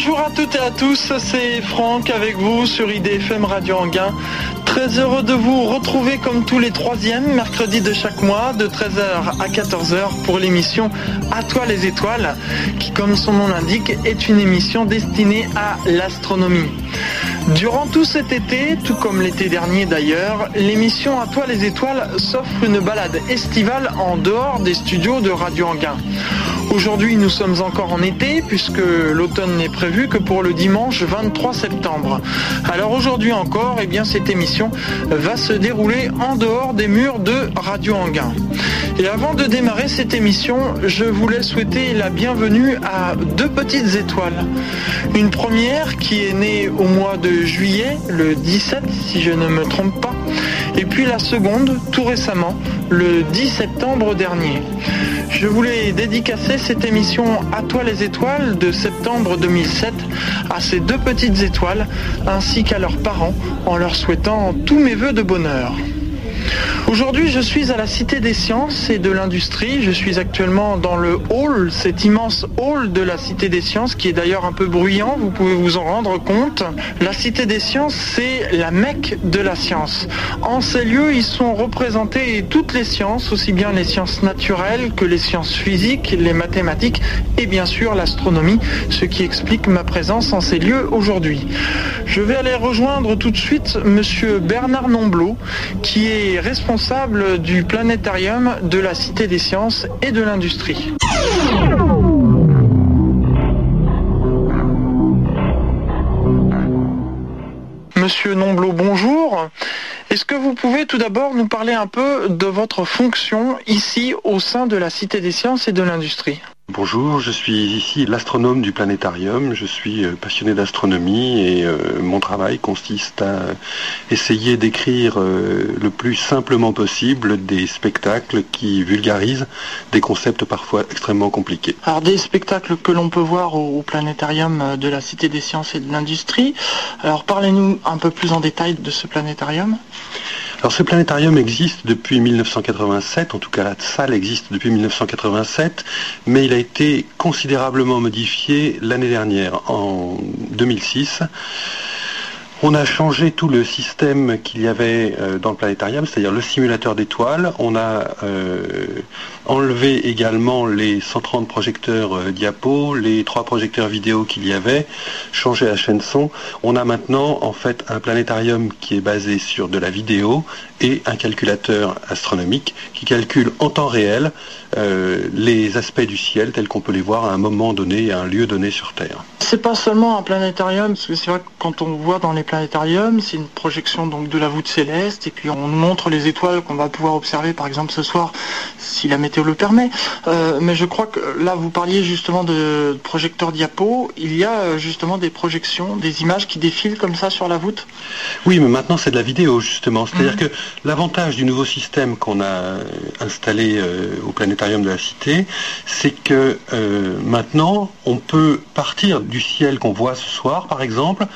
Bonjour à toutes et à tous, c'est Franck avec vous sur IDFM Radio Anguin. Très heureux de vous retrouver comme tous les troisièmes mercredis de chaque mois de 13h à 14h pour l'émission À toi les étoiles qui comme son nom l'indique est une émission destinée à l'astronomie. Durant tout cet été, tout comme l'été dernier d'ailleurs, l'émission À toi les étoiles s'offre une balade estivale en dehors des studios de Radio Anguin. Aujourd'hui, nous sommes encore en été puisque l'automne n'est prévu que pour le dimanche 23 septembre. Alors aujourd'hui encore, eh bien, cette émission va se dérouler en dehors des murs de Radio Anguin. Et avant de démarrer cette émission, je voulais souhaiter la bienvenue à deux petites étoiles. Une première qui est née au mois de juillet, le 17 si je ne me trompe pas, et puis la seconde tout récemment, le 10 septembre dernier. Je voulais dédicacer cette émission À toi les étoiles de septembre 2007 à ces deux petites étoiles ainsi qu'à leurs parents en leur souhaitant tous mes voeux de bonheur. Aujourd'hui, je suis à la Cité des Sciences et de l'Industrie. Je suis actuellement dans le hall, cet immense hall de la Cité des Sciences qui est d'ailleurs un peu bruyant, vous pouvez vous en rendre compte. La Cité des Sciences, c'est la Mecque de la science. En ces lieux, ils sont représentés toutes les sciences, aussi bien les sciences naturelles que les sciences physiques, les mathématiques et bien sûr l'astronomie, ce qui explique ma présence en ces lieux aujourd'hui. Je vais aller rejoindre tout de suite monsieur Bernard Nomblot, qui est responsable du planétarium de la Cité des Sciences et de l'Industrie. Monsieur Nomblot, bonjour. Est-ce que vous pouvez tout d'abord nous parler un peu de votre fonction ici au sein de la Cité des Sciences et de l'Industrie? Bonjour, je suis ici l'astronome du planétarium. Je suis euh, passionné d'astronomie et euh, mon travail consiste à essayer d'écrire euh, le plus simplement possible des spectacles qui vulgarisent des concepts parfois extrêmement compliqués. Alors des spectacles que l'on peut voir au, planétarium de la Cité des Sciences et de l'Industrie. Alors parlez-nous un peu plus en détail de ce planétarium. Alors ce planétarium existe depuis 1987, en tout cas la salle existe depuis 1987, mais il a été considérablement modifié l'année dernière, en 2006. On a changé tout le système qu'il y avait euh, dans le planétarium, c'est-à-dire le simulateur d'étoiles. Euh, enlevé également les 130 projecteurs euh, diapo, les trois projecteurs vidéo qu'il y avait, changé la chaîne son. On a maintenant en fait un planétarium qui est basé sur de la vidéo et un calculateur astronomique qui calcule en temps réel les aspects du ciel tels qu'on peut les voir à un moment donné, à un lieu donné sur Terre. C'est pas seulement un planétarium, parce que c'est vrai que quand on voit dans les planétarium, c'est une projection donc de la voûte céleste et puis on montre les étoiles qu'on va pouvoir observer par exemple ce soir si la météo le permet. Euh, mais je crois que là vous parliez justement de projecteur diapo, il y a euh, justement des projections, des images qui défilent comme ça sur la voûte? Oui, mais maintenant c'est de la vidéo justement. C'est-à-dire mhm. que l'avantage du nouveau système qu'on a installé euh, au planétarium de la Cité, c'est que maintenant on peut partir du ciel qu'on voit ce soir par exemple,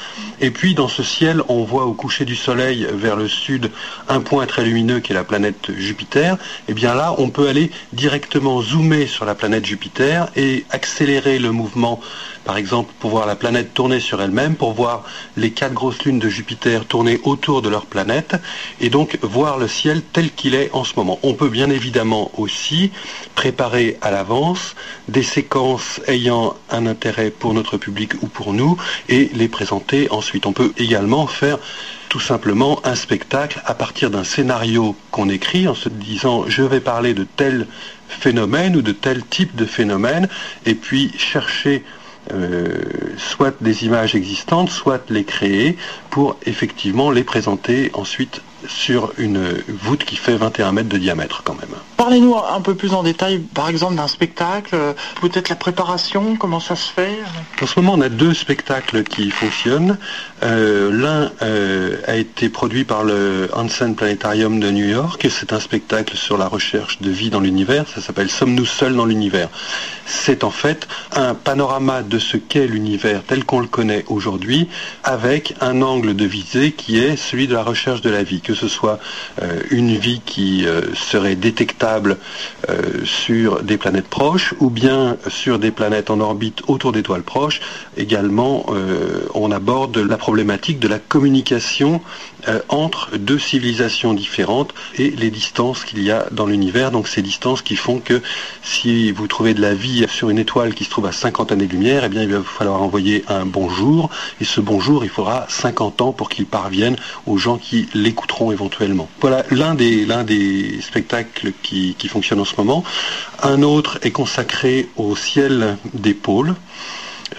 et puis dans ce ciel, on voit au coucher du soleil vers le sud un point très lumineux qui est la planète Jupiter, et eh bien là, on peut aller directement zoomer sur la planète Jupiter et accélérer le mouvement par exemple pour voir la planète tourner sur elle-même, pour voir les quatre grosses lunes de Jupiter tourner autour de leur planète, et donc voir le ciel tel qu'il est en ce moment. On peut bien évidemment aussi préparer à l'avance des séquences ayant un intérêt pour notre public ou pour nous, et les présenter ensuite. On peut également faire tout simplement un spectacle à partir d'un scénario qu'on écrit en se disant je vais parler de tel phénomène ou de tel type de phénomène et puis chercher euh, soit des images existantes, soit les créer pour effectivement les présenter ensuite sur une voûte qui fait 21 mètres de diamètre quand même. Parlez-nous un peu plus en détail, par exemple, d'un spectacle, peut-être la préparation, comment ça se fait En ce moment, on a deux spectacles qui fonctionnent. Euh, l'un euh, a été produit par le Hansen Planetarium de New York. C'est un spectacle sur la recherche de vie dans l'univers. Ça s'appelle Sommes-nous seuls dans l'univers? C'est en fait un panorama de ce qu'est l'univers tel qu'on le connaît aujourd'hui, avec un angle de visée qui est celui de la recherche de la vie que ce soit une vie qui serait détectable sur des planètes proches ou bien sur des planètes en orbite autour d'étoiles proches. Également, on aborde la problématique de la communication entre deux civilisations différentes et les distances qu'il y a dans l'univers. Donc ces distances qui font que si vous trouvez de la vie sur une étoile qui se trouve à 50 années-lumière, eh bien il va falloir envoyer un bonjour. Et ce bonjour, il faudra 50 ans pour qu'il parvienne aux gens qui l'écouteront éventuellement. Voilà l'un des, spectacles qui, qui fonctionne en ce moment. Un autre est consacré au ciel des pôles.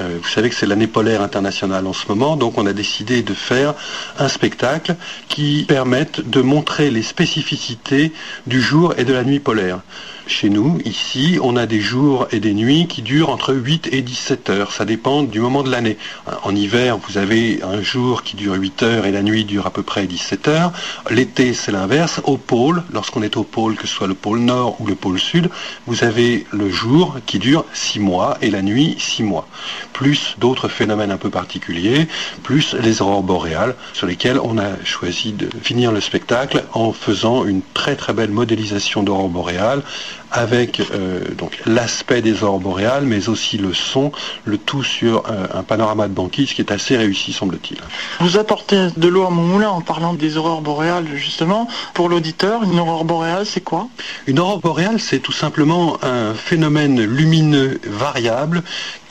Euh, vous savez que c'est l'année polaire internationale en ce moment, donc on a décidé de faire un spectacle qui permette de montrer les spécificités du jour et de la nuit polaire. Chez nous, ici, on a des jours et des nuits qui durent entre 8 et 17 heures. Ça dépend du moment de l'année. En hiver, vous avez un jour qui dure 8 heures et la nuit dure à peu près 17 heures. L'été, c'est l'inverse. Au pôle, lorsqu'on est au pôle, que ce soit le pôle nord ou le pôle sud, vous avez le jour qui dure 6 mois et la nuit 6 mois. Plus d'autres phénomènes un peu particuliers, plus les aurores boréales, sur lesquelles on a choisi de finir le spectacle en faisant une très très belle modélisation d'aurores boréales avec euh, donc l'aspect des aurores boréales, mais aussi le son, le tout sur euh, un panorama de banquise qui est assez réussi, semble-t-il. Vous apportez de l'eau à mon moulin en parlant des aurores boréales, justement. Pour l'auditeur, une aurore boréale, c'est quoi? Une aurore boréale, c'est tout simplement un phénomène lumineux variable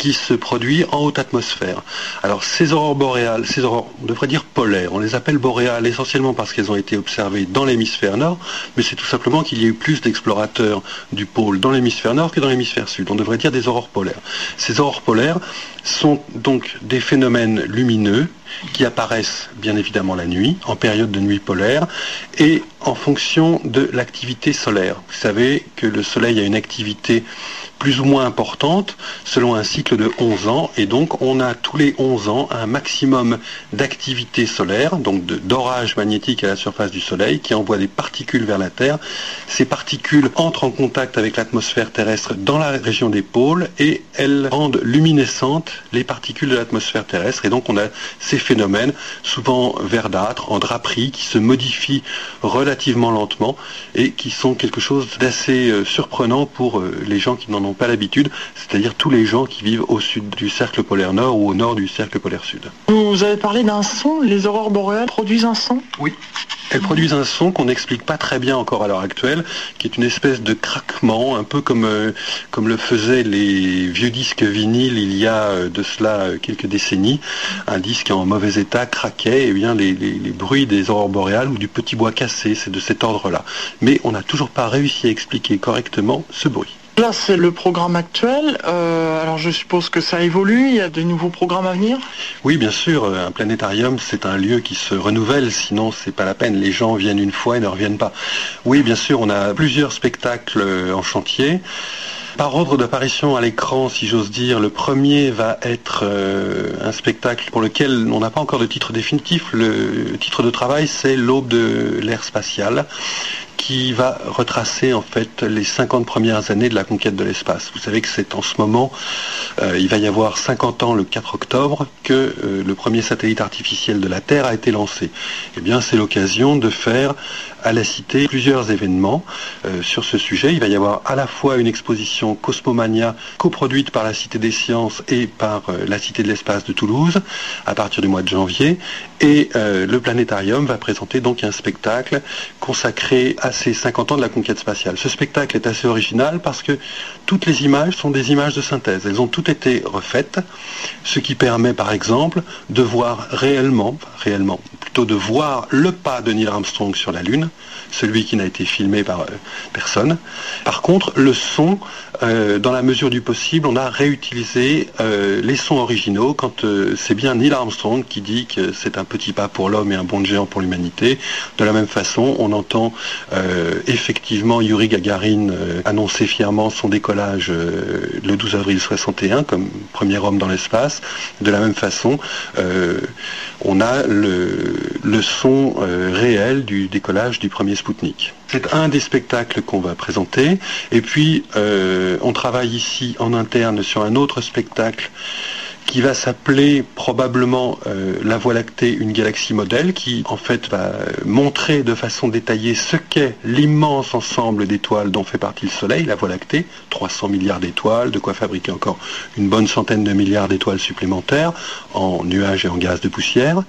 qui se produit en haute atmosphère. Alors ces aurores boréales, ces aurores, on devrait dire polaires, on les appelle boréales essentiellement parce qu'elles ont été observées dans l'hémisphère nord, mais c'est tout simplement qu'il y a eu plus d'explorateurs du pôle dans l'hémisphère nord que dans l'hémisphère sud. On devrait dire des aurores polaires. Ces aurores polaires sont donc des phénomènes lumineux qui apparaissent bien évidemment la nuit, en période de nuit polaire, et en fonction de l'activité solaire. Vous savez que le Soleil a une activité plus ou moins importante selon un cycle de 11 ans et donc on a tous les 11 ans un maximum d'activité solaire, donc d'orage magnétique à la surface du Soleil qui envoie des particules vers la Terre. Ces particules entrent en contact avec l'atmosphère terrestre dans la région des pôles et elles rendent luminescentes les particules de l'atmosphère terrestre et donc on a ces phénomènes souvent verdâtres, en draperie, qui se modifient relativement lentement et qui sont quelque chose d'assez euh, surprenant pour euh, les gens qui n'en ont pas l'habitude, c'est-à-dire tous les gens qui vivent au sud du cercle polaire nord ou au nord du cercle polaire sud. Vous avez parlé d'un son, les aurores boréales produisent un son? Oui. Elles produisent un son qu'on n'explique pas très bien encore à l'heure actuelle, qui est une espèce de craquement, un peu comme, euh, comme le faisaient les vieux disques vinyles il y a euh, de cela euh, quelques décennies. Un disque en mauvais état craquait, et eh bien les, les bruits des aurores boréales ou du petit bois cassé, c'est de cet ordre-là. Mais on n'a toujours pas réussi à expliquer correctement ce bruit. Là, c'est le programme actuel. Euh, alors, je suppose que ça évolue. Il y a de nouveaux programmes à venir? Oui, bien sûr. Un planétarium, c'est un lieu qui se renouvelle. Sinon, c'est pas la peine. Les gens viennent une fois et ne reviennent pas. Oui, bien sûr. On a plusieurs spectacles euh, en chantier. Par ordre d'apparition à l'écran, si j'ose dire, le premier va être euh, un spectacle pour lequel on n'a pas encore de titre définitif. Le titre de travail, c'est L'aube de l'ère spatiale qui va retracer en fait les 50 premières années de la conquête de l'espace. Vous savez que c'est en ce moment, euh, il va y avoir 50 ans le 4 octobre, que euh, le premier satellite artificiel de la Terre a été lancé. Eh bien, c'est l'occasion de faire à la Cité plusieurs événements euh, sur ce sujet. Il va y avoir à la fois une exposition Cosmomania coproduite par la Cité des Sciences et par la Cité de l'Espace de Toulouse à partir du mois de janvier. Et le planétarium va présenter donc un spectacle consacré à ces 50 ans de la conquête spatiale. Ce spectacle est assez original parce que toutes les images sont des images de synthèse. Elles ont toutes été refaites, ce qui permet par exemple de voir réellement, réellement, plutôt de voir le pas de Neil Armstrong sur la Lune, celui qui n'a été filmé par euh, personne. Par contre, le son, euh, dans la mesure du possible, on a réutilisé euh, les sons originaux quand c'est bien Neil Armstrong qui dit que c'est un petit pas pour l'homme et un bond géant pour l'humanité. De la même façon, on entend effectivement Yuri Gagarin annoncer fièrement son décollage le 12 avril 61 comme premier homme dans l'espace. De la même façon, on a le, le son réel du décollage du premier Spoutnik. C'est un des spectacles qu'on va présenter. Et puis, euh, on travaille ici en interne sur un autre spectacle qui va s'appeler probablement euh, la Voie lactée, une galaxie modèle, qui en fait va montrer de façon détaillée ce qu'est l'immense ensemble d'étoiles dont fait partie le Soleil, la Voie lactée, 300 milliards d'étoiles, de quoi fabriquer encore une bonne centaine de milliards d'étoiles supplémentaires en nuages et en gaz de poussière.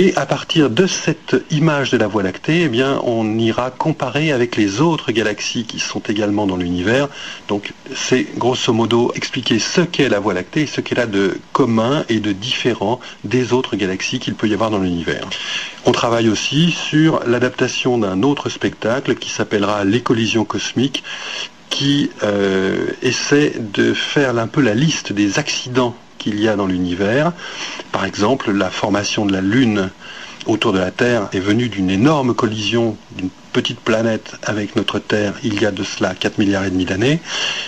Et à partir de cette image de la Voie lactée, eh on ira comparer avec les autres galaxies qui sont également dans l'univers. Donc, c'est grosso modo expliquer ce qu'est la Voie lactée et ce qu'elle a de commun et de différent des autres galaxies qu'il peut y avoir dans l'univers. On travaille aussi sur l'adaptation d'un autre spectacle qui s'appellera Les collisions cosmiques qui euh, essaie de faire un peu la liste des accidents qu'il y a dans l'univers. Par exemple, la formation de la Lune autour de la Terre est venue d'une énorme collision d'une petite planète avec notre Terre il y a de cela 4 milliards et demi d'années.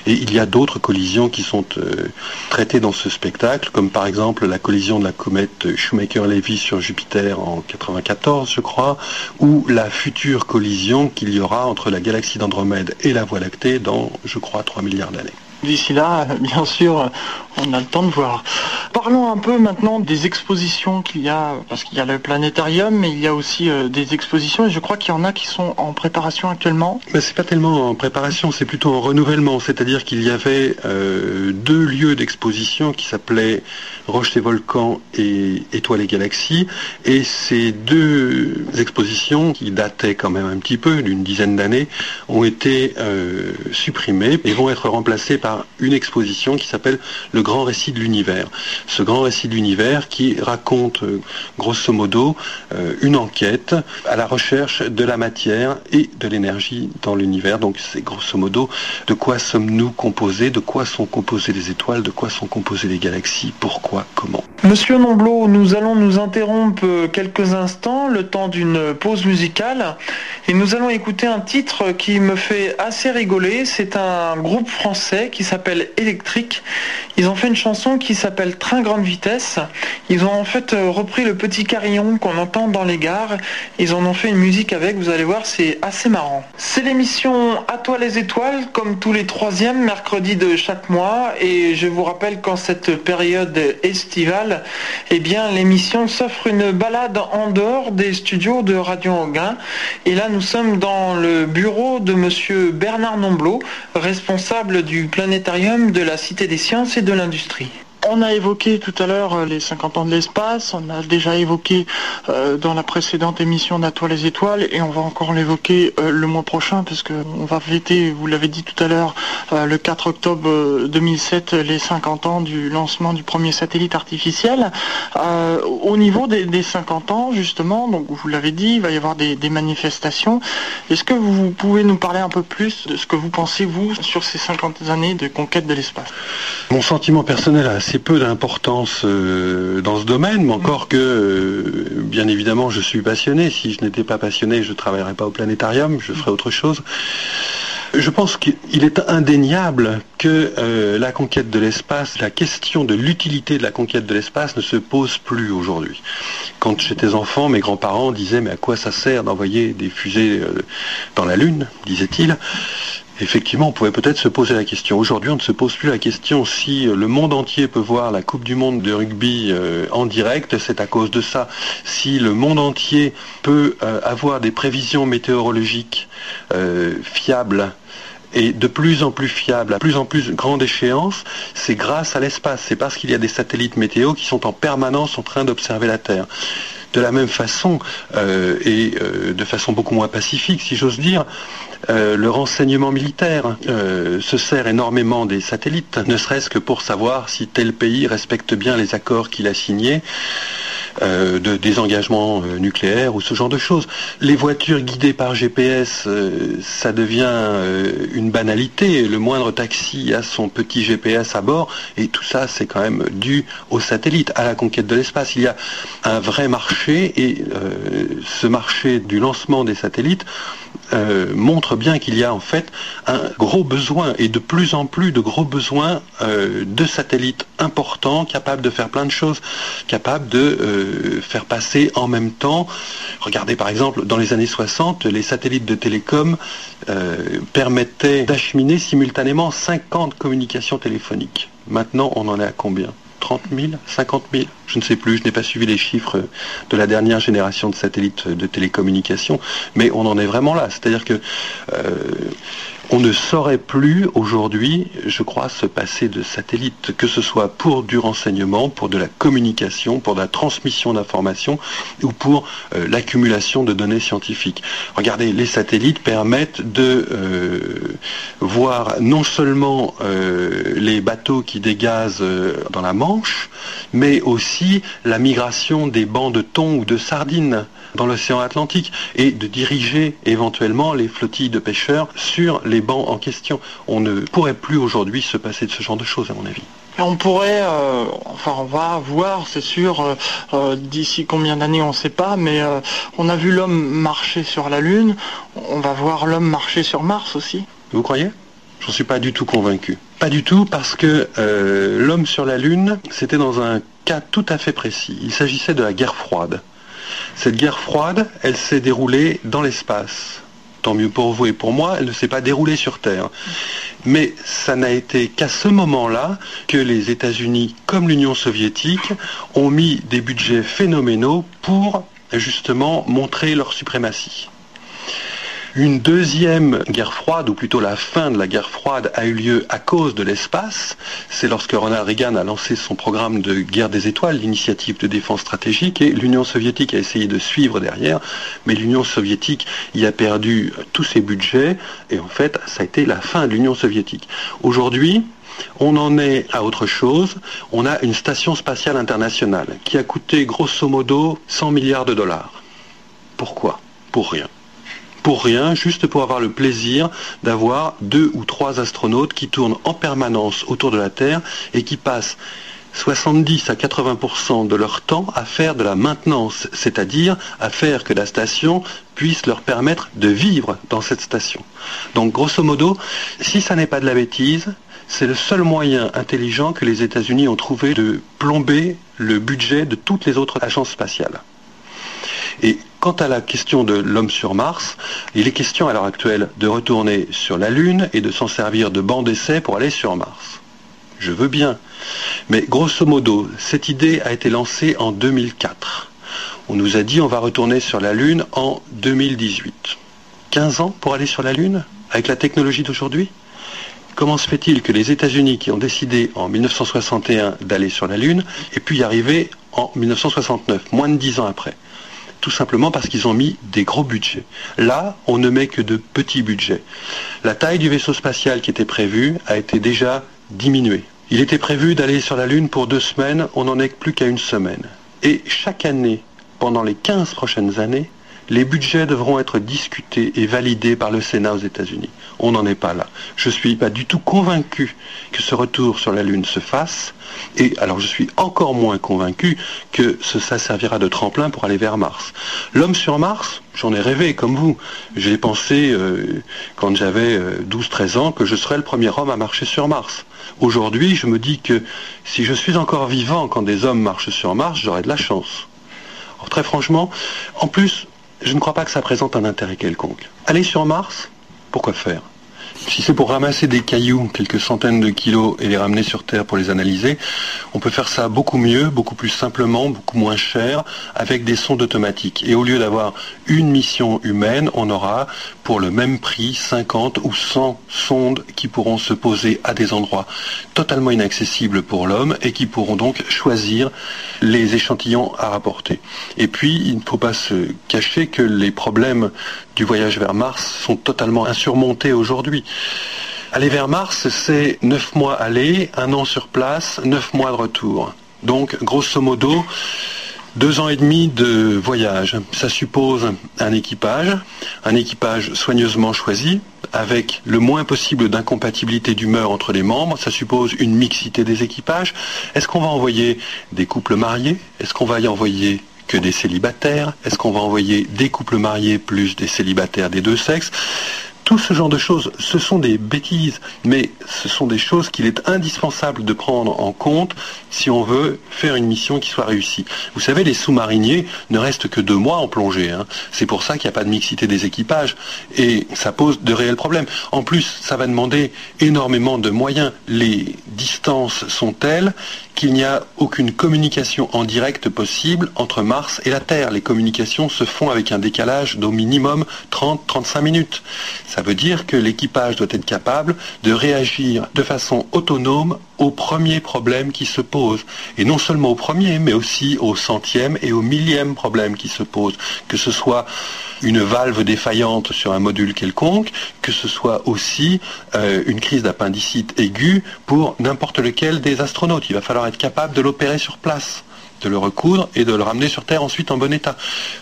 Et il y a d'autres collisions qui sont euh, traitées dans ce spectacle, comme par exemple la collision de la comète Shoemaker-Levy sur Jupiter en 94, je crois, ou la future collision qu'il y aura entre la galaxie d'Andromède et la Voie lactée dans, je crois, 3 milliards d'années. D'ici là, bien sûr, on a le temps de voir. Parlons un peu maintenant des expositions qu'il y a, parce qu'il y a le planétarium, mais il y a aussi euh, des expositions, et je crois qu'il y en a qui sont en préparation actuellement. Mais c'est pas tellement en préparation, c'est plutôt en renouvellement, c'est-à-dire qu'il y avait euh, deux lieux d'exposition qui s'appelaient Roches et Volcans et Étoiles et Galaxies, et ces deux expositions, qui dataient quand même un petit peu, d'une dizaine d'années, ont été euh, supprimées et vont être remplacées par une exposition qui s'appelle Le Grand Récit de l'Univers. Ce Grand Récit de l'Univers qui raconte euh, grosso modo euh, une enquête à la recherche de la matière et de l'énergie dans l'univers. Donc c'est grosso modo de quoi sommes-nous composés, de quoi sont composées les étoiles, de quoi sont composées les galaxies, pourquoi, comment. Monsieur Nomblot, nous allons nous interrompre quelques instants, le temps d'une pause musicale, et nous allons écouter un titre qui me fait assez rigoler. C'est un groupe français qui s'appelle Électrique. Ils ont fait une chanson qui s'appelle Train grande vitesse. Ils ont en fait euh, repris le petit carillon qu'on entend dans les gares. Ils en ont fait une musique avec, vous allez voir, c'est assez marrant. C'est l'émission À toi les étoiles, comme tous les troisièmes mercredis de chaque mois. Et je vous rappelle qu'en cette période estivale, eh bien l'émission s'offre une balade en dehors des studios de Radio Anguin. Et là, nous sommes dans le bureau de monsieur Bernard Nomblot, responsable du planétarium de la Cité des Sciences et de l'Industrie. On a évoqué tout à l'heure euh, les 50 ans de l'espace, on a déjà évoqué euh, dans la précédente émission d'Atoile les étoiles et on va encore l'évoquer euh, le mois prochain parce qu'on va fêter, vous l'avez dit tout à l'heure, le 4 octobre 2007, les 50 ans du lancement du premier satellite artificiel. au niveau des, 50 ans, justement, donc vous l'avez dit, il va y avoir des, manifestations. Est-ce que vous pouvez nous parler un peu plus de ce que vous pensez, vous, sur ces 50 années de conquête de l'espace? Mon sentiment personnel assez peu d'importance euh, dans ce domaine, mais encore que, euh, bien évidemment, je suis passionné. Si je n'étais pas passionné, je ne travaillerais pas au planétarium, je ferais autre chose. Je pense qu'il est indéniable que euh, la conquête de l'espace, la question de l'utilité de la conquête de l'espace ne se pose plus aujourd'hui. Quand j'étais enfant, mes grands-parents disaient mais à quoi ça sert d'envoyer des fusées dans la Lune, disait-il effectivement, on pouvait peut-être se poser la question. Aujourd'hui, on ne se pose plus la question si le monde entier peut voir la Coupe du Monde de rugby euh, en direct, c'est à cause de ça. Si le monde entier peut euh, avoir des prévisions météorologiques euh, fiables, et de plus en plus fiables, à plus en plus grande échéance, c'est grâce à l'espace. C'est parce qu'il y a des satellites météo qui sont en permanence en train d'observer la Terre. De la même façon, et de façon beaucoup moins pacifique, si j'ose dire, euh, le renseignement militaire euh, se sert énormément des satellites, ne serait-ce que pour savoir si tel pays respecte bien les accords qu'il a signés. Euh, de désengagement nucléaire ou ce genre de choses. Les voitures guidées par GPS, ça devient une banalité. Le moindre taxi a son petit GPS à bord et tout ça, c'est quand même dû aux satellites, à la conquête de l'espace. Il y a un vrai marché et ce marché du lancement des satellites euh, montre bien qu'il y a en fait un gros besoin et de plus en plus de gros besoins euh, de satellites importants, capables de faire plein de choses, capables de euh, faire passer en même temps. Regardez par exemple, dans les années 60, les satellites de télécom permettaient d'acheminer simultanément 50 communications téléphoniques. Maintenant, on en est à combien? 30 000, 50 000, je ne sais plus, je n'ai pas suivi les chiffres de la dernière génération de satellites de télécommunications, mais on en est vraiment là. C'est-à-dire que euh, on ne saurait plus aujourd'hui, je crois, se passer de satellites, que ce soit pour du renseignement, pour de la communication, pour de la transmission d'informations ou pour euh, l'accumulation de données scientifiques. Regardez, les satellites permettent de euh, voir non seulement euh, les bateaux qui dégazent dans la Manche, mais aussi la migration des bancs de thon ou de sardines dans l'océan Atlantique et de diriger éventuellement les flottilles de pêcheurs sur les bancs en question. On ne pourrait plus aujourd'hui se passer de ce genre de choses, à mon avis. On pourrait, euh, enfin on va voir, c'est sûr, euh, euh, d'ici combien d'années on ne sait pas, mais on a vu l'homme marcher sur la Lune, on va voir l'homme marcher sur Mars aussi. Vous croyez? J'en suis pas du tout convaincu. Pas du tout parce que l'homme sur la Lune, c'était dans un cas tout à fait précis. Il s'agissait de la guerre froide. Cette guerre froide, elle s'est déroulée dans l'espace. Tant mieux pour vous et pour moi, elle ne s'est pas déroulée sur Terre. Mais ça n'a été qu'à ce moment-là que les États-Unis, comme l'Union soviétique, ont mis des budgets phénoménaux pour justement montrer leur suprématie. Une deuxième guerre froide, ou plutôt la fin de la guerre froide, a eu lieu à cause de l'espace. C'est lorsque Ronald Reagan a lancé son programme de guerre des étoiles, l'initiative de défense stratégique, et l'Union soviétique a essayé de suivre derrière, mais l'Union soviétique y a perdu tous ses budgets, et en fait, ça a été la fin de l'Union soviétique. Aujourd'hui, on en est à autre chose. On a une station spatiale internationale qui a coûté grosso modo 100 milliards de dollars. Pourquoi? Pour rien pour rien, juste pour avoir le plaisir d'avoir deux ou trois astronautes qui tournent en permanence autour de la Terre et qui passent 70 à 80% de leur temps à faire de la maintenance, c'est-à-dire à faire que la station puisse leur permettre de vivre dans cette station. Donc grosso modo, si ça n'est pas de la bêtise, c'est le seul moyen intelligent que les États-Unis ont trouvé de plomber le budget de toutes les autres agences spatiales. Et quant à la question de l'homme sur Mars, il est question à l'heure actuelle de retourner sur la Lune et de s'en servir de banc d'essai pour aller sur Mars. Je veux bien. Mais grosso modo, cette idée a été lancée en 2004. On nous a dit on va retourner sur la Lune en 2018. 15 ans pour aller sur la Lune Avec la technologie d'aujourd'hui? Comment se fait-il que les États-Unis qui ont décidé en 1961 d'aller sur la Lune aient pu y arriver en 1969, moins de 10 ans après? Tout simplement parce qu'ils ont mis des gros budgets. Là, on ne met que de petits budgets. La taille du vaisseau spatial qui était prévu a été déjà diminuée. Il était prévu d'aller sur la Lune pour deux semaines, on n'en est plus qu'à une semaine. Et chaque année, pendant les 15 prochaines années, les budgets devront être discutés et validés par le Sénat aux États-Unis. On n'en est pas là. Je ne suis pas du tout convaincu que ce retour sur la Lune se fasse. Et alors je suis encore moins convaincu que ça servira de tremplin pour aller vers Mars. L'homme sur Mars, j'en ai rêvé comme vous. J'ai pensé euh, quand j'avais 12-13 euh, ans que je serais le premier homme à marcher sur Mars. Aujourd'hui, je me dis que si je suis encore vivant quand des hommes marchent sur Mars, j'aurai de la chance. Alors, très franchement, en plus, je ne crois pas que ça présente un intérêt quelconque. Aller sur Mars, pourquoi faire? Si c'est pour ramasser des cailloux, quelques centaines de kilos, et les ramener sur Terre pour les analyser, on peut faire ça beaucoup mieux, beaucoup plus simplement, beaucoup moins cher, avec des sondes automatiques. Et au lieu d'avoir une mission humaine, on aura, pour le même prix, 50 ou 100 sondes qui pourront se poser à des endroits totalement inaccessibles pour l'homme et qui pourront donc choisir les échantillons à rapporter. Et puis, il ne faut pas se cacher que les problèmes du voyage vers Mars sont totalement insurmontés aujourd'hui. Aller vers Mars, c'est 9 mois aller, un an sur place, 9 mois de retour. Donc, grosso modo, deux ans et demi de voyage. Ça suppose un équipage, un équipage soigneusement choisi, avec le moins possible d'incompatibilité d'humeur entre les membres. Ça suppose une mixité des équipages. Est-ce qu'on va envoyer des couples mariés? Est-ce qu'on va y envoyer que des célibataires? Est-ce qu'on va envoyer des couples mariés plus des célibataires des deux sexes? Tout ce genre de choses, ce sont des bêtises, mais ce sont des choses qu'il est indispensable de prendre en compte si on veut faire une mission qui soit réussie. Vous savez, les sous-mariniers ne restent que deux mois en plongée. Hein. C'est pour ça qu'il n'y a pas de mixité des équipages. Et ça pose de réels problèmes. En plus, ça va demander énormément de moyens. Les distances sont telles qu'il n'y a aucune communication en direct possible entre Mars et la Terre. Les communications se font avec un décalage d'au minimum 30-35 minutes. Veut dire que l'équipage doit être capable de réagir de façon autonome au premier problème qui se pose. Et non seulement au premier, mais aussi au centième et au millième problème qui se pose. Que ce soit une valve défaillante sur un module quelconque, que ce soit aussi euh, une crise d'appendicite aiguë pour n'importe lequel des astronautes. Il va falloir être capable de l'opérer sur place de le recoudre et de le ramener sur Terre ensuite en bon état.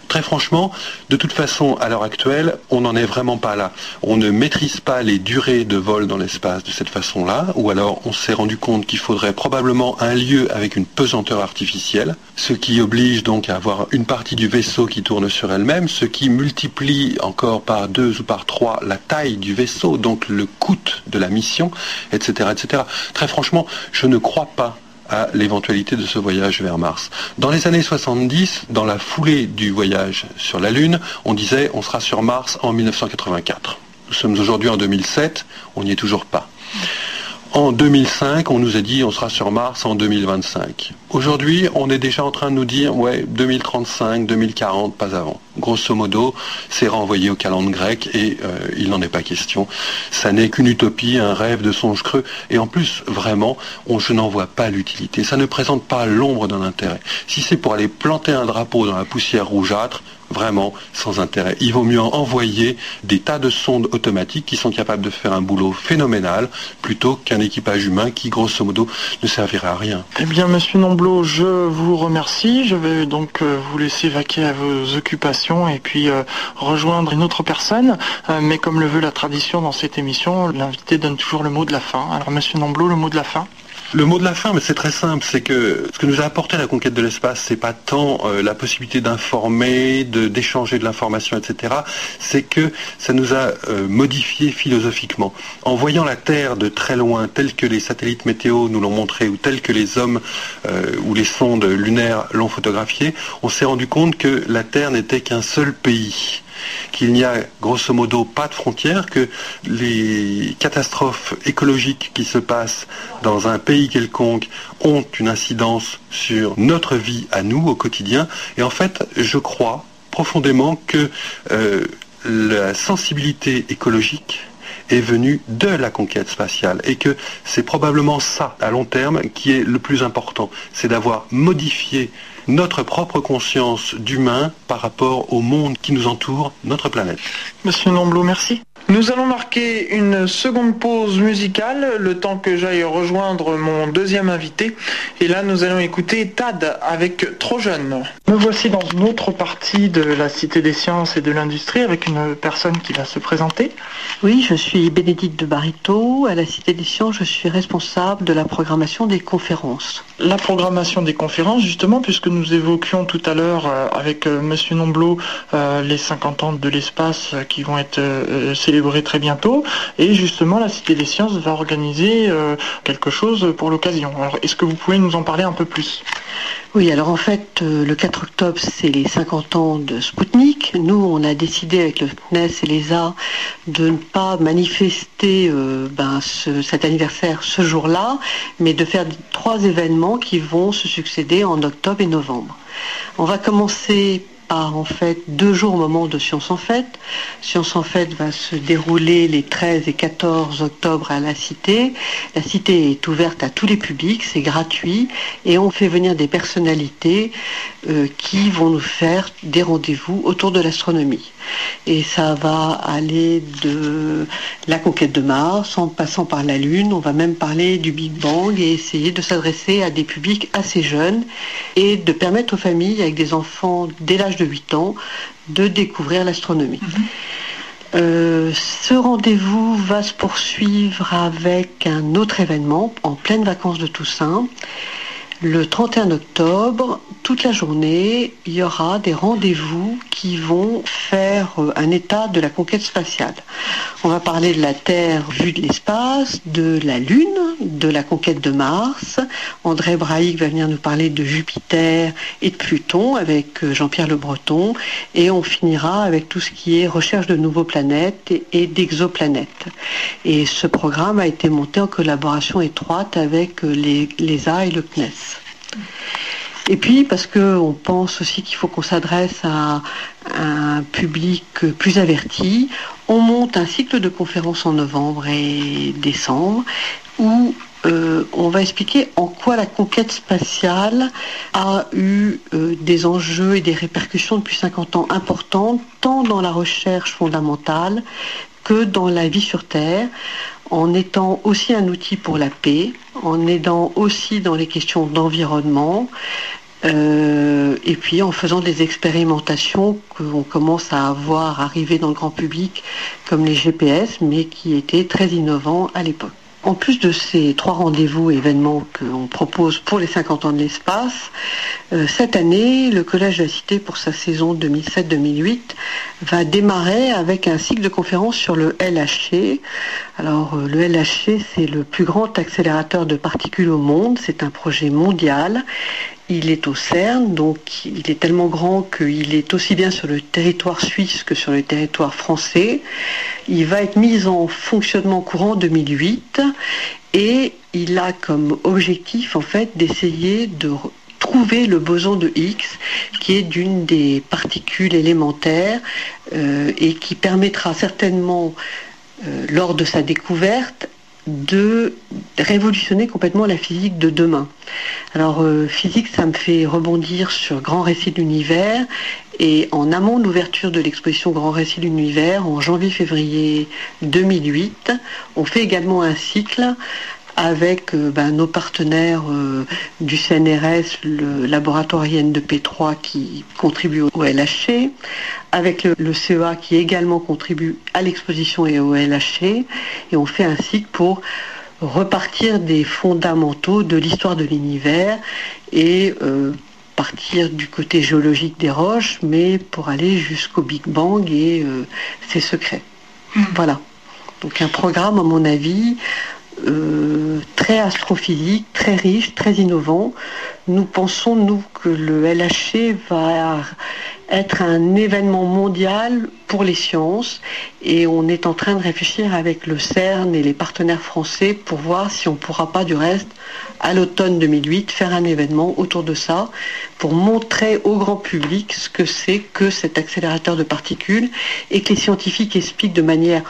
Très franchement, de toute façon, à l'heure actuelle, on n'en est vraiment pas là. On ne maîtrise pas les durées de vol dans l'espace de cette façon-là, ou alors on s'est rendu compte qu'il faudrait probablement un lieu avec une pesanteur artificielle, ce qui oblige donc à avoir une partie du vaisseau qui tourne sur elle-même, ce qui multiplie encore par deux ou par trois la taille du vaisseau, donc le coût de la mission, etc., etc. Très franchement, je ne crois pas à l'éventualité de ce voyage vers Mars. Dans les années 70, dans la foulée du voyage sur la Lune, on disait on sera sur Mars en 1984. Nous sommes aujourd'hui en 2007, on n'y est toujours pas. En 2005, on nous a dit on sera sur Mars en 2025. Aujourd'hui, on est déjà en train de nous dire ouais 2035, 2040, pas avant. Grosso modo, c'est renvoyé au calendrier grec et euh, il n'en est pas question. Ça n'est qu'une utopie, un rêve de songe creux. Et en plus, vraiment, je n'en vois pas l'utilité. Ça ne présente pas l'ombre d'un intérêt. Si c'est pour aller planter un drapeau dans la poussière rougeâtre, vraiment sans intérêt. Il vaut mieux envoyer des tas de sondes automatiques qui sont capables de faire un boulot phénoménal plutôt qu'un équipage humain qui, grosso modo, ne servirait à rien. Eh bien, monsieur Nomblot, je vous remercie. Je vais donc euh, vous laisser vaquer à vos occupations et puis euh, rejoindre une autre personne. Euh, mais comme le veut la tradition dans cette émission, l'invité donne toujours le mot de la fin. Alors, monsieur Nomblot, le mot de la fin le mot de la fin, c'est très simple, c'est que ce que nous a apporté la conquête de l'espace, c'est pas tant euh, la possibilité d'informer, d'échanger de l'information, etc. C'est que ça nous a euh, modifié philosophiquement. En voyant la Terre de très loin, telle que les satellites météo nous l'ont montré, ou telle que les hommes euh, ou les sondes lunaires l'ont photographié, on s'est rendu compte que la Terre n'était qu'un seul pays qu'il n'y a grosso modo pas de frontières, que les catastrophes écologiques qui se passent dans un pays quelconque ont une incidence sur notre vie à nous au quotidien. Et en fait, je crois profondément que euh, la sensibilité écologique est venue de la conquête spatiale et que c'est probablement ça, à long terme, qui est le plus important. C'est d'avoir modifié notre propre conscience d'humain par rapport au monde qui nous entoure, notre planète. Monsieur Nomblot, merci. Nous allons marquer une seconde pause musicale, le temps que j'aille rejoindre mon deuxième invité. Et là, nous allons écouter Tad avec Trop jeune. Me voici dans une autre partie de la Cité des sciences et de l'industrie avec une personne qui va se présenter. Oui, je suis Bénédicte de Barito. À la Cité des sciences, je suis responsable de la programmation des conférences. La programmation des conférences, justement, puisque nous évoquions tout à l'heure euh, avec euh, Monsieur Nomblot euh, les 50 ans de l'espace qui vont être célébrés très bientôt. Et justement, la Cité des Sciences va organiser euh, quelque chose pour l'occasion. Alors, est-ce que vous pouvez nous en parler un peu plus? Oui, alors en fait, euh, le 4 octobre, c'est les 50 ans de Spoutnik. Nous, on a décidé avec le CNES et l'ESA de ne pas manifester euh, ben, cet anniversaire ce jour-là, mais de faire trois événements qui vont se succéder en octobre et novembre. On va commencer en fait deux jours au moment de Science en Fête. Science en Fête va se dérouler les 13 et 14 octobre à la Cité. La Cité est ouverte à tous les publics, c'est gratuit et on fait venir des personnalités euh, qui vont nous faire des rendez-vous autour de l'astronomie. Et ça va aller de la conquête de Mars en passant par la Lune. On va même parler du Big Bang et essayer de s'adresser à des publics assez jeunes et de permettre aux familles avec des enfants dès l'âge de 8 ans de découvrir l'astronomie. Mhm. Euh, ce rendez-vous va se poursuivre avec un autre événement en pleine vacances de Toussaint. Le 31 octobre, toute la journée, il y aura des rendez-vous qui vont faire euh, un état de la conquête spatiale. On va parler de la Terre vue de l'espace, de la Lune, de la conquête de Mars. André Braic va venir nous parler de Jupiter et de Pluton avec euh, Jean-Pierre Le Breton. Et on finira avec tout ce qui est recherche de nouveaux planètes et d'exoplanètes. Et ce programme a été monté en collaboration étroite avec euh, les, l'ESA et le CNES. Et puis parce qu'on pense aussi qu'il faut qu'on s'adresse à un public plus averti, on monte un cycle de conférences en novembre et décembre où euh, on va expliquer en quoi la conquête spatiale a eu euh, des enjeux et des répercussions depuis 50 ans importantes, tant dans la recherche fondamentale que dans la vie sur Terre, en étant aussi un outil pour la paix, en aidant aussi dans les questions d'environnement, euh, et puis en faisant des expérimentations qu'on commence à avoir arriver dans le grand public, comme les GPS, mais qui étaient très innovants à l'époque. En plus de ces trois rendez-vous événements qu'on propose pour les 50 ans de l'espace, euh, cette année, le Collège de la Cité, pour sa saison 2007-2008, va démarrer avec un cycle de conférences sur le LHC. Alors, euh, le LHC, c'est le plus grand accélérateur de particules au monde. C'est un projet mondial il est au CERN, donc il est tellement grand qu'il est aussi bien sur le territoire suisse que sur le territoire français. Il va être mis en fonctionnement courant 2008 et il a comme objectif en fait d'essayer de trouver le boson de Higgs, qui est d'une des particules élémentaires euh, et qui permettra certainement, euh, lors de sa découverte, de révolutionner complètement la physique de demain. Alors euh, physique, ça me fait rebondir sur Grand Récit de l'univers et en amont de l'ouverture de l'exposition Grand Récit de l'univers en janvier-février 2008, on fait également un cycle avec euh, ben, nos partenaires euh, du CNRS, le laboratoire IN de P3 qui contribue au LHC, avec le, CEA qui également contribue à l'exposition et au LHC, et on fait un cycle pour repartir des fondamentaux de l'histoire de l'univers et euh, partir du côté géologique des roches, mais pour aller jusqu'au Big Bang et ses secrets. Mmh. Voilà. Donc un programme, à mon avis, euh, très astrophysique, très riche, très innovant. Nous pensons, nous, que le LHC va être un événement mondial pour les sciences et on est en train de réfléchir avec le CERN et les partenaires français pour voir si on ne pourra pas du reste, à l'automne 2008, faire un événement autour de ça pour montrer au grand public ce que c'est que cet accélérateur de particules et que les scientifiques expliquent de manière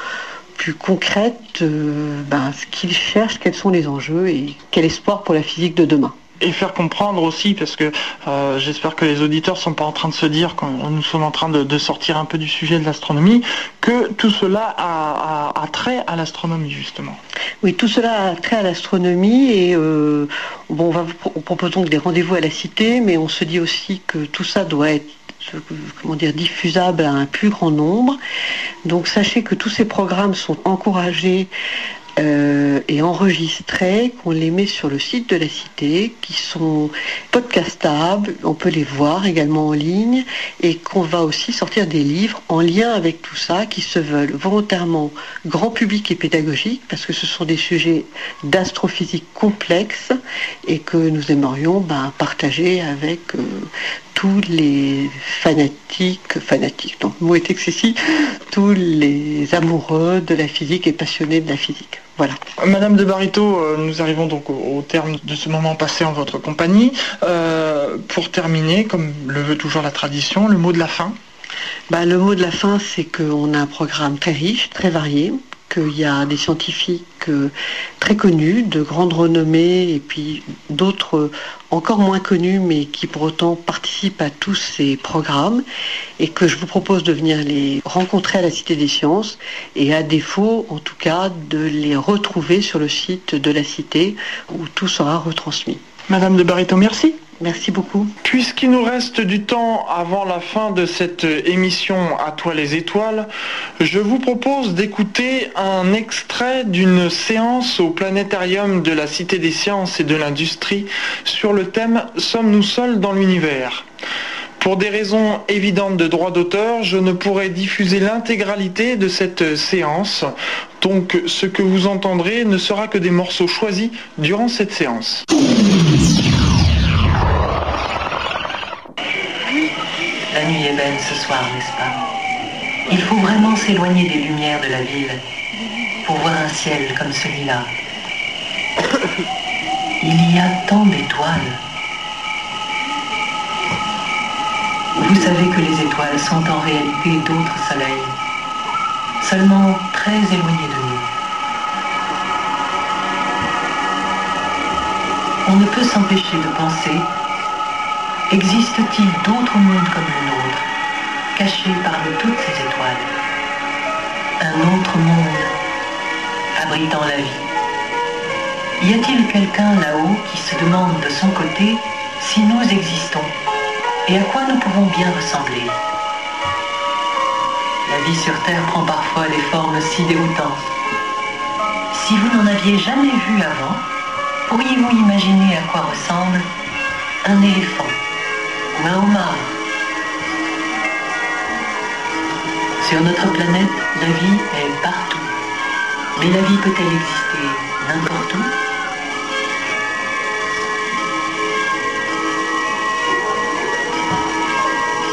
plus concrète euh, ben, ce qu'ils cherchent, quels sont les enjeux et quel espoir pour la physique de demain et faire comprendre aussi, parce que euh, j'espère que les auditeurs ne sont pas en train de se dire, quand nous sommes en train de, sortir un peu du sujet de l'astronomie, que tout cela a, trait à l'astronomie, justement. Oui, tout cela a trait à l'astronomie, et euh, bon, on, va, on propose donc des rendez-vous à la cité, mais on se dit aussi que tout ça doit être comment dire, diffusable à un plus grand nombre. Donc sachez que tous ces programmes sont encouragés euh, et enregistrés, qu'on les met sur le site de la Cité, qui sont podcastables, on peut les voir également en ligne, et qu'on va aussi sortir des livres en lien avec tout ça, qui se veulent volontairement grand public et pédagogique, parce que ce sont des sujets d'astrophysique complexes, et que nous aimerions ben, partager avec euh, tous les fanatiques, fanatiques, donc le mot est excessif, tous les amoureux de la physique et passionnés de la physique. Voilà. Madame de Barito, euh, nous arrivons donc au, terme de ce moment passé en votre compagnie. Euh, pour terminer, comme le veut toujours la tradition, le mot de la fin bah, Le mot de la fin, c'est qu'on a un programme très riche, très varié, qu'il y a des scientifiques euh, très connus, de grande renommée, et puis d'autres encore moins connus, mais qui pour autant participent à tous ces programmes, et que je vous propose de venir les rencontrer à la Cité des Sciences, et à défaut, en tout cas, de les retrouver sur le site de la Cité, où tout sera retransmis. Madame de Barito, merci. Merci beaucoup. Puisqu'il nous reste du temps avant la fin de cette émission À toi les étoiles, je vous propose d'écouter un extrait d'une séance au planétarium de la Cité des sciences et de l'industrie sur le thème Sommes-nous seuls dans l'univers? Pour des raisons évidentes de droit d'auteur, je ne pourrai diffuser l'intégralité de cette séance, donc ce que vous entendrez ne sera que des morceaux choisis durant cette séance. Nuit est belle ce soir, n'est-ce pas Il faut vraiment s'éloigner des lumières de la ville pour voir un ciel comme celui-là. Il y a tant d'étoiles. Vous savez que les étoiles sont en réalité d'autres soleils, seulement très éloignés de nous. On ne peut s'empêcher de penser Existe-t-il d'autres mondes comme le nôtre, cachés parmi toutes ces étoiles Un autre monde abritant la vie Y a-t-il quelqu'un là-haut qui se demande de son côté si nous existons et à quoi nous pouvons bien ressembler? La vie sur Terre prend parfois des formes si déroutantes. Si vous n'en aviez jamais vu avant, pourriez-vous imaginer à quoi ressemble un éléphant homard? Sur notre planète, la vie est partout. Mais la vie peut-elle exister n'importe où?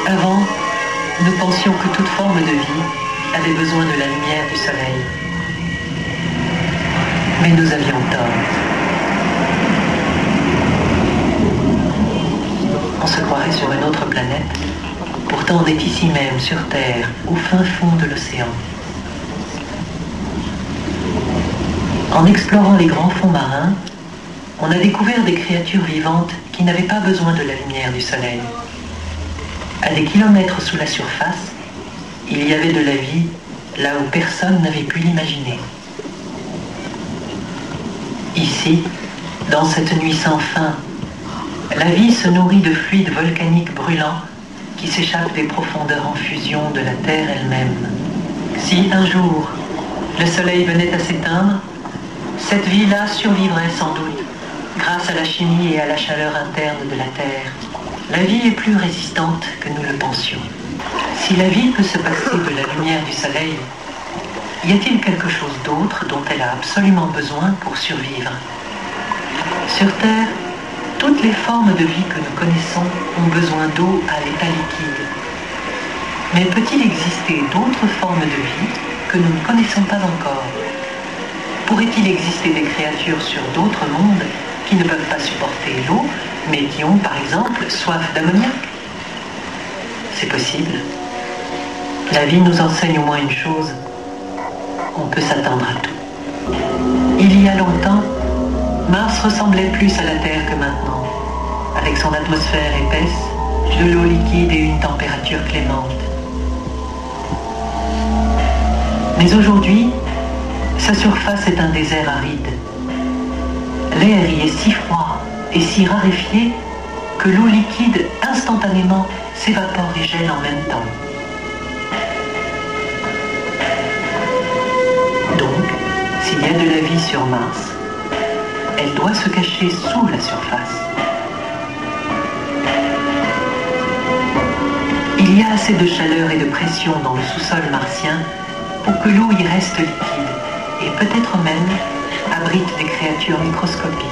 Avant, nous pensions que toute forme de vie avait besoin de la lumière du soleil. Mais nous avions tort. on se croirait sur une autre planète. Pourtant, ici même, sur Terre, au fin fond de l'océan. En explorant les grands fonds marins, on a découvert des créatures vivantes qui n'avaient pas besoin de la lumière du soleil. À des kilomètres sous la surface, il y avait de la vie là où personne n'avait pu l'imaginer. Ici, dans cette nuit sans fin la vie se nourrit de fluides volcaniques brûlants qui s'échappent des profondeurs en fusion de la Terre elle-même. Si un jour le soleil venait à s'éteindre, cette vie-là survivrait sans doute grâce à la chimie et à la chaleur interne de la Terre. La vie est plus résistante que nous le pensions. Si la vie peut se passer de la lumière du soleil, y a-t-il quelque chose d'autre dont elle a absolument besoin pour survivre? Sur Terre, toutes les formes de vie que nous connaissons ont besoin d'eau à l'état liquide. Mais peut-il exister d'autres formes de vie que nous ne connaissons pas encore Pourrait-il exister des créatures sur d'autres mondes qui ne peuvent pas supporter l'eau, mais qui ont par exemple soif d'ammoniac C'est possible. La vie nous enseigne au moins une chose. On peut s'attendre à tout. Il y a longtemps, Mars ressemblait plus à la Terre que maintenant, avec son atmosphère épaisse, de l'eau liquide et une température clémente. Mais aujourd'hui, sa surface est un désert aride. L'air y est si froid et si raréfié que l'eau liquide instantanément s'évapore et gèle en même temps. Donc, s'il y a de la vie sur Mars, elle doit se cacher sous la surface. Il y a assez de chaleur et de pression dans le sous-sol martien pour que l'eau y reste liquide et peut-être même abrite des créatures microscopiques.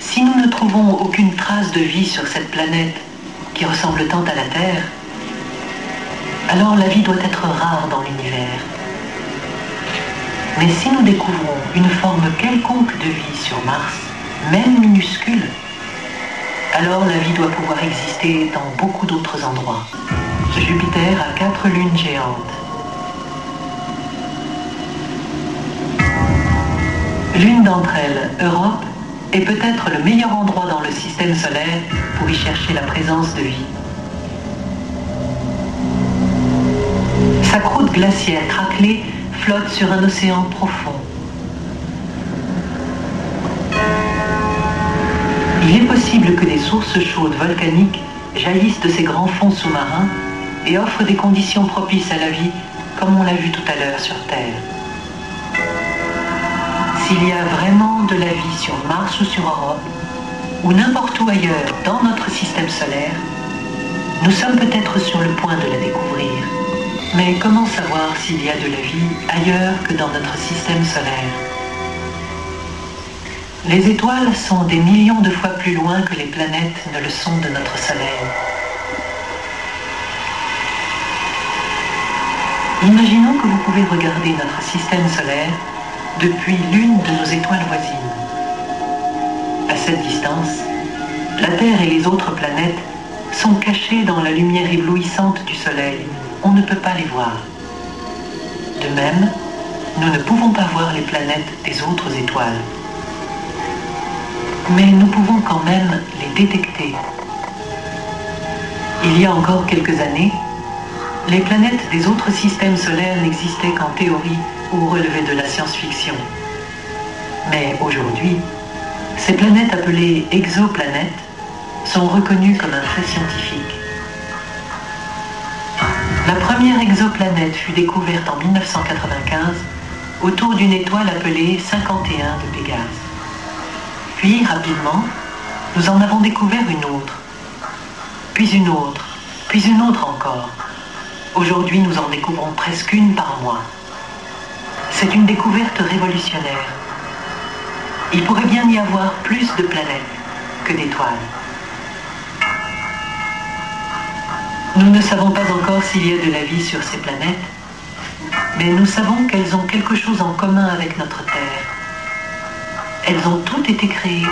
Si nous ne trouvons aucune trace de vie sur cette planète qui ressemble tant à la Terre, alors la vie doit être rare dans l'univers. Mais si nous découvrons une forme quelconque de vie sur Mars, même minuscule, alors la vie doit pouvoir exister dans beaucoup d'autres endroits. Jupiter a quatre lunes géantes. L'une d'entre elles, Europe, est peut-être le meilleur endroit dans le système solaire pour y chercher la présence de vie. Sa croûte glaciaire craquelée flotte sur un océan profond. Il est possible que des sources chaudes volcaniques jaillissent de ces grands fonds sous-marins et offrent des conditions propices à la vie, comme on l'a vu tout à l'heure sur Terre. S'il y a vraiment de la vie sur Mars ou sur Europe, ou n'importe où ailleurs dans notre système solaire, nous sommes peut-être sur le point de la découvrir. Mais comment savoir s'il y a de la vie ailleurs que dans notre système solaire? Les étoiles sont des millions de fois plus loin que les planètes ne le sont de notre Soleil. Imaginons que vous pouvez regarder notre système solaire depuis l'une de nos étoiles voisines. À cette distance, la Terre et les autres planètes sont cachées dans la lumière éblouissante du Soleil. On ne peut pas les voir. De même, nous ne pouvons pas voir les planètes des autres étoiles. Mais nous pouvons quand même les détecter. Il y a encore quelques années, les planètes des autres systèmes solaires n'existaient qu'en théorie ou relevaient de la science-fiction. Mais aujourd'hui, ces planètes appelées exoplanètes sont reconnues comme un fait scientifique. La première exoplanète fut découverte en 1995 autour d'une étoile appelée 51 de Pégase. Puis, rapidement, nous en avons découvert une autre, puis une autre, puis une autre encore. Aujourd'hui, nous en découvrons presque une par mois. C'est une découverte révolutionnaire. Il pourrait bien y avoir plus de planètes que d'étoiles. Nous ne savons pas encore s'il y a de la vie sur ces planètes, mais nous savons qu'elles ont quelque chose en commun avec notre Terre. Elles ont toutes été créées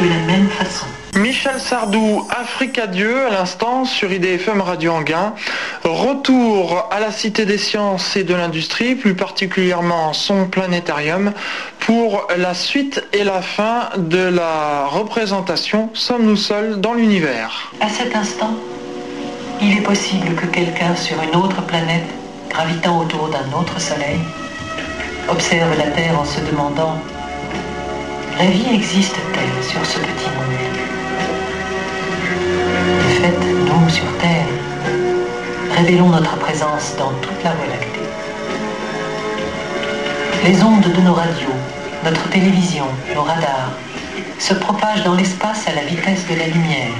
de la même façon. Michel Sardou, Afrique Dieu, à l'instant sur IDFM Radio Anguin. Retour à la Cité des Sciences et de l'Industrie, plus particulièrement son planétarium, pour la suite et la fin de la représentation Sommes-nous seuls dans l'univers? À cet instant, il est possible que quelqu'un sur une autre planète, gravitant autour d'un autre soleil, observe la Terre en se demandant La vie existe-t-elle sur ce petit monde de fait, nous, sur Terre, révélons notre présence dans toute la Voie lactée. Les ondes de nos radios, notre télévision, nos radars, se propagent dans l'espace à la vitesse de la lumière.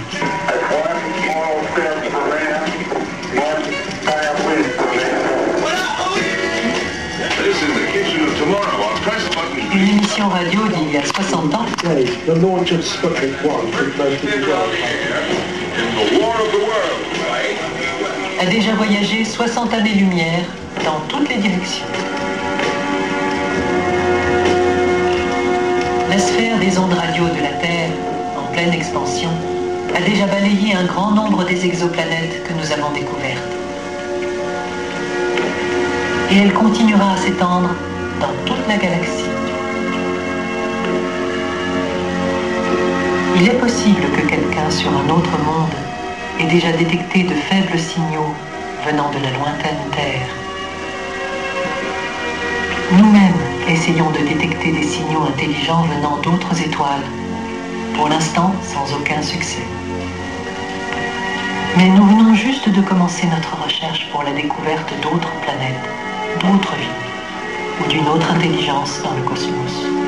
Une émission radio d'il y a 60 ans a déjà voyagé 60 années-lumière dans toutes les directions. La sphère des ondes radio de la Terre, en pleine expansion, a déjà balayé un grand nombre des exoplanètes que nous avons découvertes. Et elle continuera à s'étendre dans toute la galaxie. Il est possible que quelqu'un sur un autre monde ait déjà détecté de faibles signaux venant de la lointaine Terre. Nous-mêmes essayons de détecter des signaux intelligents venant d'autres étoiles, pour l'instant sans aucun succès. Mais nous venons juste de commencer notre recherche pour la découverte d'autres planètes, d'autres vies, ou d'une autre intelligence dans le cosmos.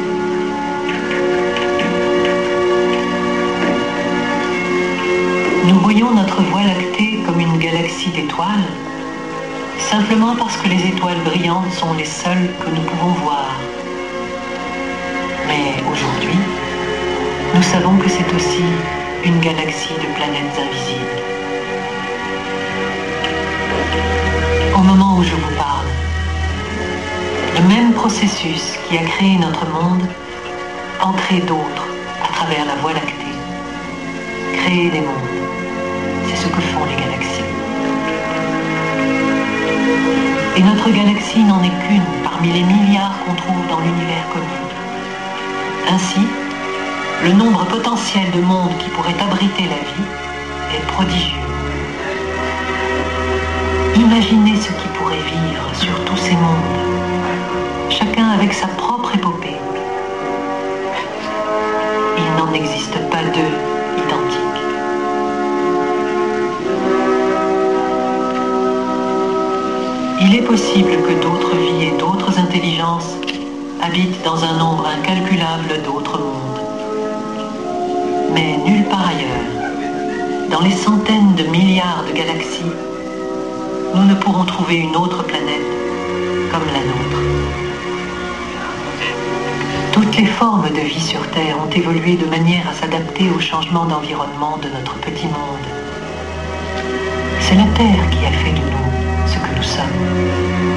Nous voyons notre Voie lactée comme une galaxie d'étoiles, simplement parce que les étoiles brillantes sont les seules que nous pouvons voir. Mais aujourd'hui, nous savons que c'est aussi une galaxie de planètes invisibles. Au moment où je vous parle, le même processus qui a créé notre monde en crée d'autres à travers la Voie lactée. Créer des mondes ce que font les galaxies. Et notre galaxie n'en est qu'une parmi les milliards qu'on trouve dans l'univers connu. Ainsi, le nombre potentiel de mondes qui pourraient abriter la vie est prodigieux. Imaginez ce qui pourrait vivre sur tous ces mondes, chacun avec sa que d'autres vies et d'autres intelligences habitent dans un nombre incalculable d'autres mondes. Mais nulle part ailleurs, dans les centaines de milliards de galaxies, nous ne pourrons trouver une autre planète comme la nôtre. Toutes les formes de vie sur Terre ont évolué de manière à s'adapter au changement d'environnement de notre petit monde. C'est la Terre qui a fait de nous ce que nous sommes.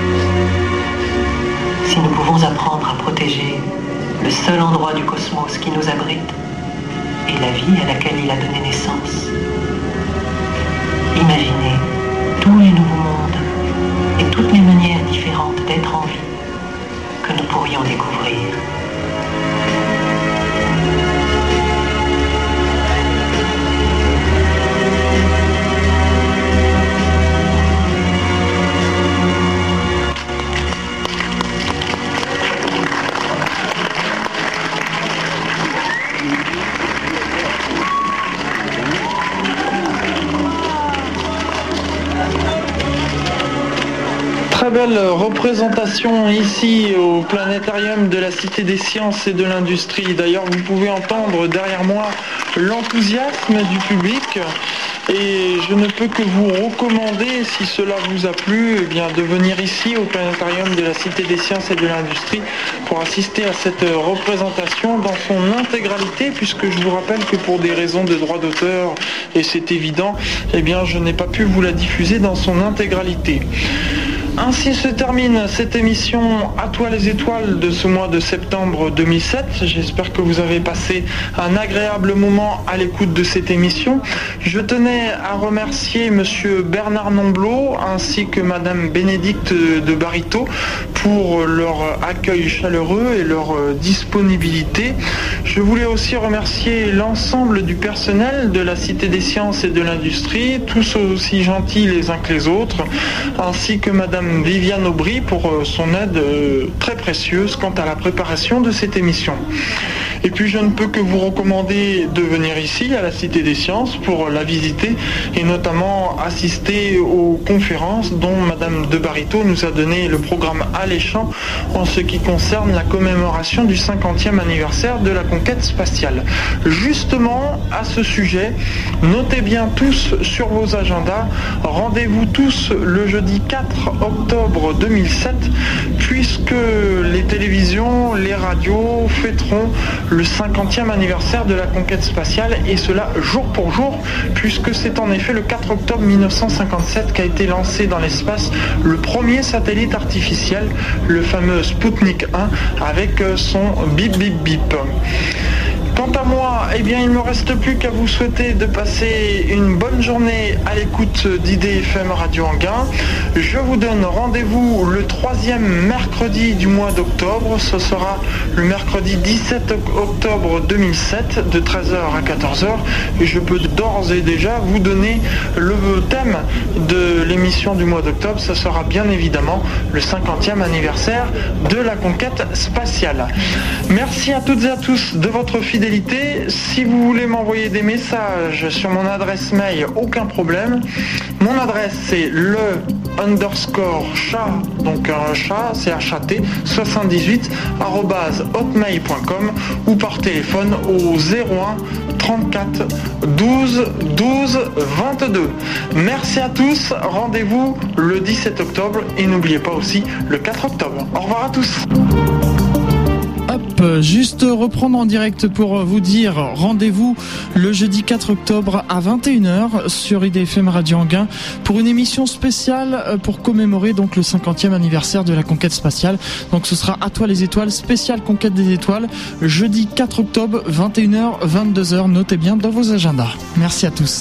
Si nous pouvons apprendre à protéger le seul endroit du cosmos qui nous abrite et la vie à laquelle il a donné naissance, imaginez tous les nouveaux mondes et toutes les manières différentes d'être en vie que nous pourrions découvrir. Très belle représentation ici au planétarium de la Cité des Sciences et de l'Industrie. D'ailleurs, vous pouvez entendre derrière moi l'enthousiasme du public. Et je ne peux que vous recommander, si cela vous a plu, eh bien, de venir ici au planétarium de la Cité des Sciences et de l'Industrie pour assister à cette représentation dans son intégralité, puisque je vous rappelle que pour des raisons de droit d'auteur, et c'est évident, eh bien, je n'ai pas pu vous la diffuser dans son intégralité. Ainsi se termine cette émission À toi les étoiles de ce mois de septembre 2007. J'espère que vous avez passé un agréable moment à l'écoute de cette émission. Je tenais à remercier monsieur Bernard Nomblot ainsi que madame Bénédicte de Barito pour leur accueil chaleureux et leur disponibilité. Je voulais aussi remercier l'ensemble du personnel de la Cité des Sciences et de l'Industrie, tous aussi gentils les uns que les autres, ainsi que madame Viviane Aubry pour son aide très précieuse quant à la préparation de cette émission. Et puis je ne peux que vous recommander de venir ici à la Cité des Sciences pour la visiter et notamment assister aux conférences dont Madame de Barito nous a donné le programme alléchant en ce qui concerne la commémoration du 50e anniversaire de la conquête spatiale. Justement à ce sujet, notez bien tous sur vos agendas, rendez-vous tous le jeudi 4 octobre 2007 puisque les télévisions, les radios fêteront le 50e anniversaire de la conquête spatiale et cela jour pour jour puisque c'est en effet le 4 octobre 1957 qu'a été lancé dans l'espace le premier satellite artificiel, le fameux Sputnik 1 avec son bip bip bip. Quant à moi, eh bien, il ne me reste plus qu'à vous souhaiter de passer une bonne journée à l'écoute d'IDFM Radio Anguin. Je vous donne rendez-vous le troisième mercredi du mois d'octobre. Ce sera le mercredi 17 octobre 2007 de 13h à 14h. Et je peux d'ores et déjà vous donner le thème de l'émission du mois d'octobre. Ce sera bien évidemment le 50e anniversaire de la conquête spatiale. Merci à toutes et à tous de votre fidélité. Si vous voulez m'envoyer des messages sur mon adresse mail, aucun problème. Mon adresse c'est le underscore chat, donc un chat, c'est t 78 hotmail.com ou par téléphone au 01 34 12 12 22. Merci à tous, rendez-vous le 17 octobre et n'oubliez pas aussi le 4 octobre. Au revoir à tous. Juste reprendre en direct pour vous dire rendez-vous le jeudi 4 octobre à 21h sur IDFM Radio Anguin pour une émission spéciale pour commémorer donc le 50e anniversaire de la conquête spatiale. Donc ce sera à toi les étoiles, spéciale conquête des étoiles, jeudi 4 octobre 21h 22h. Notez bien dans vos agendas. Merci à tous.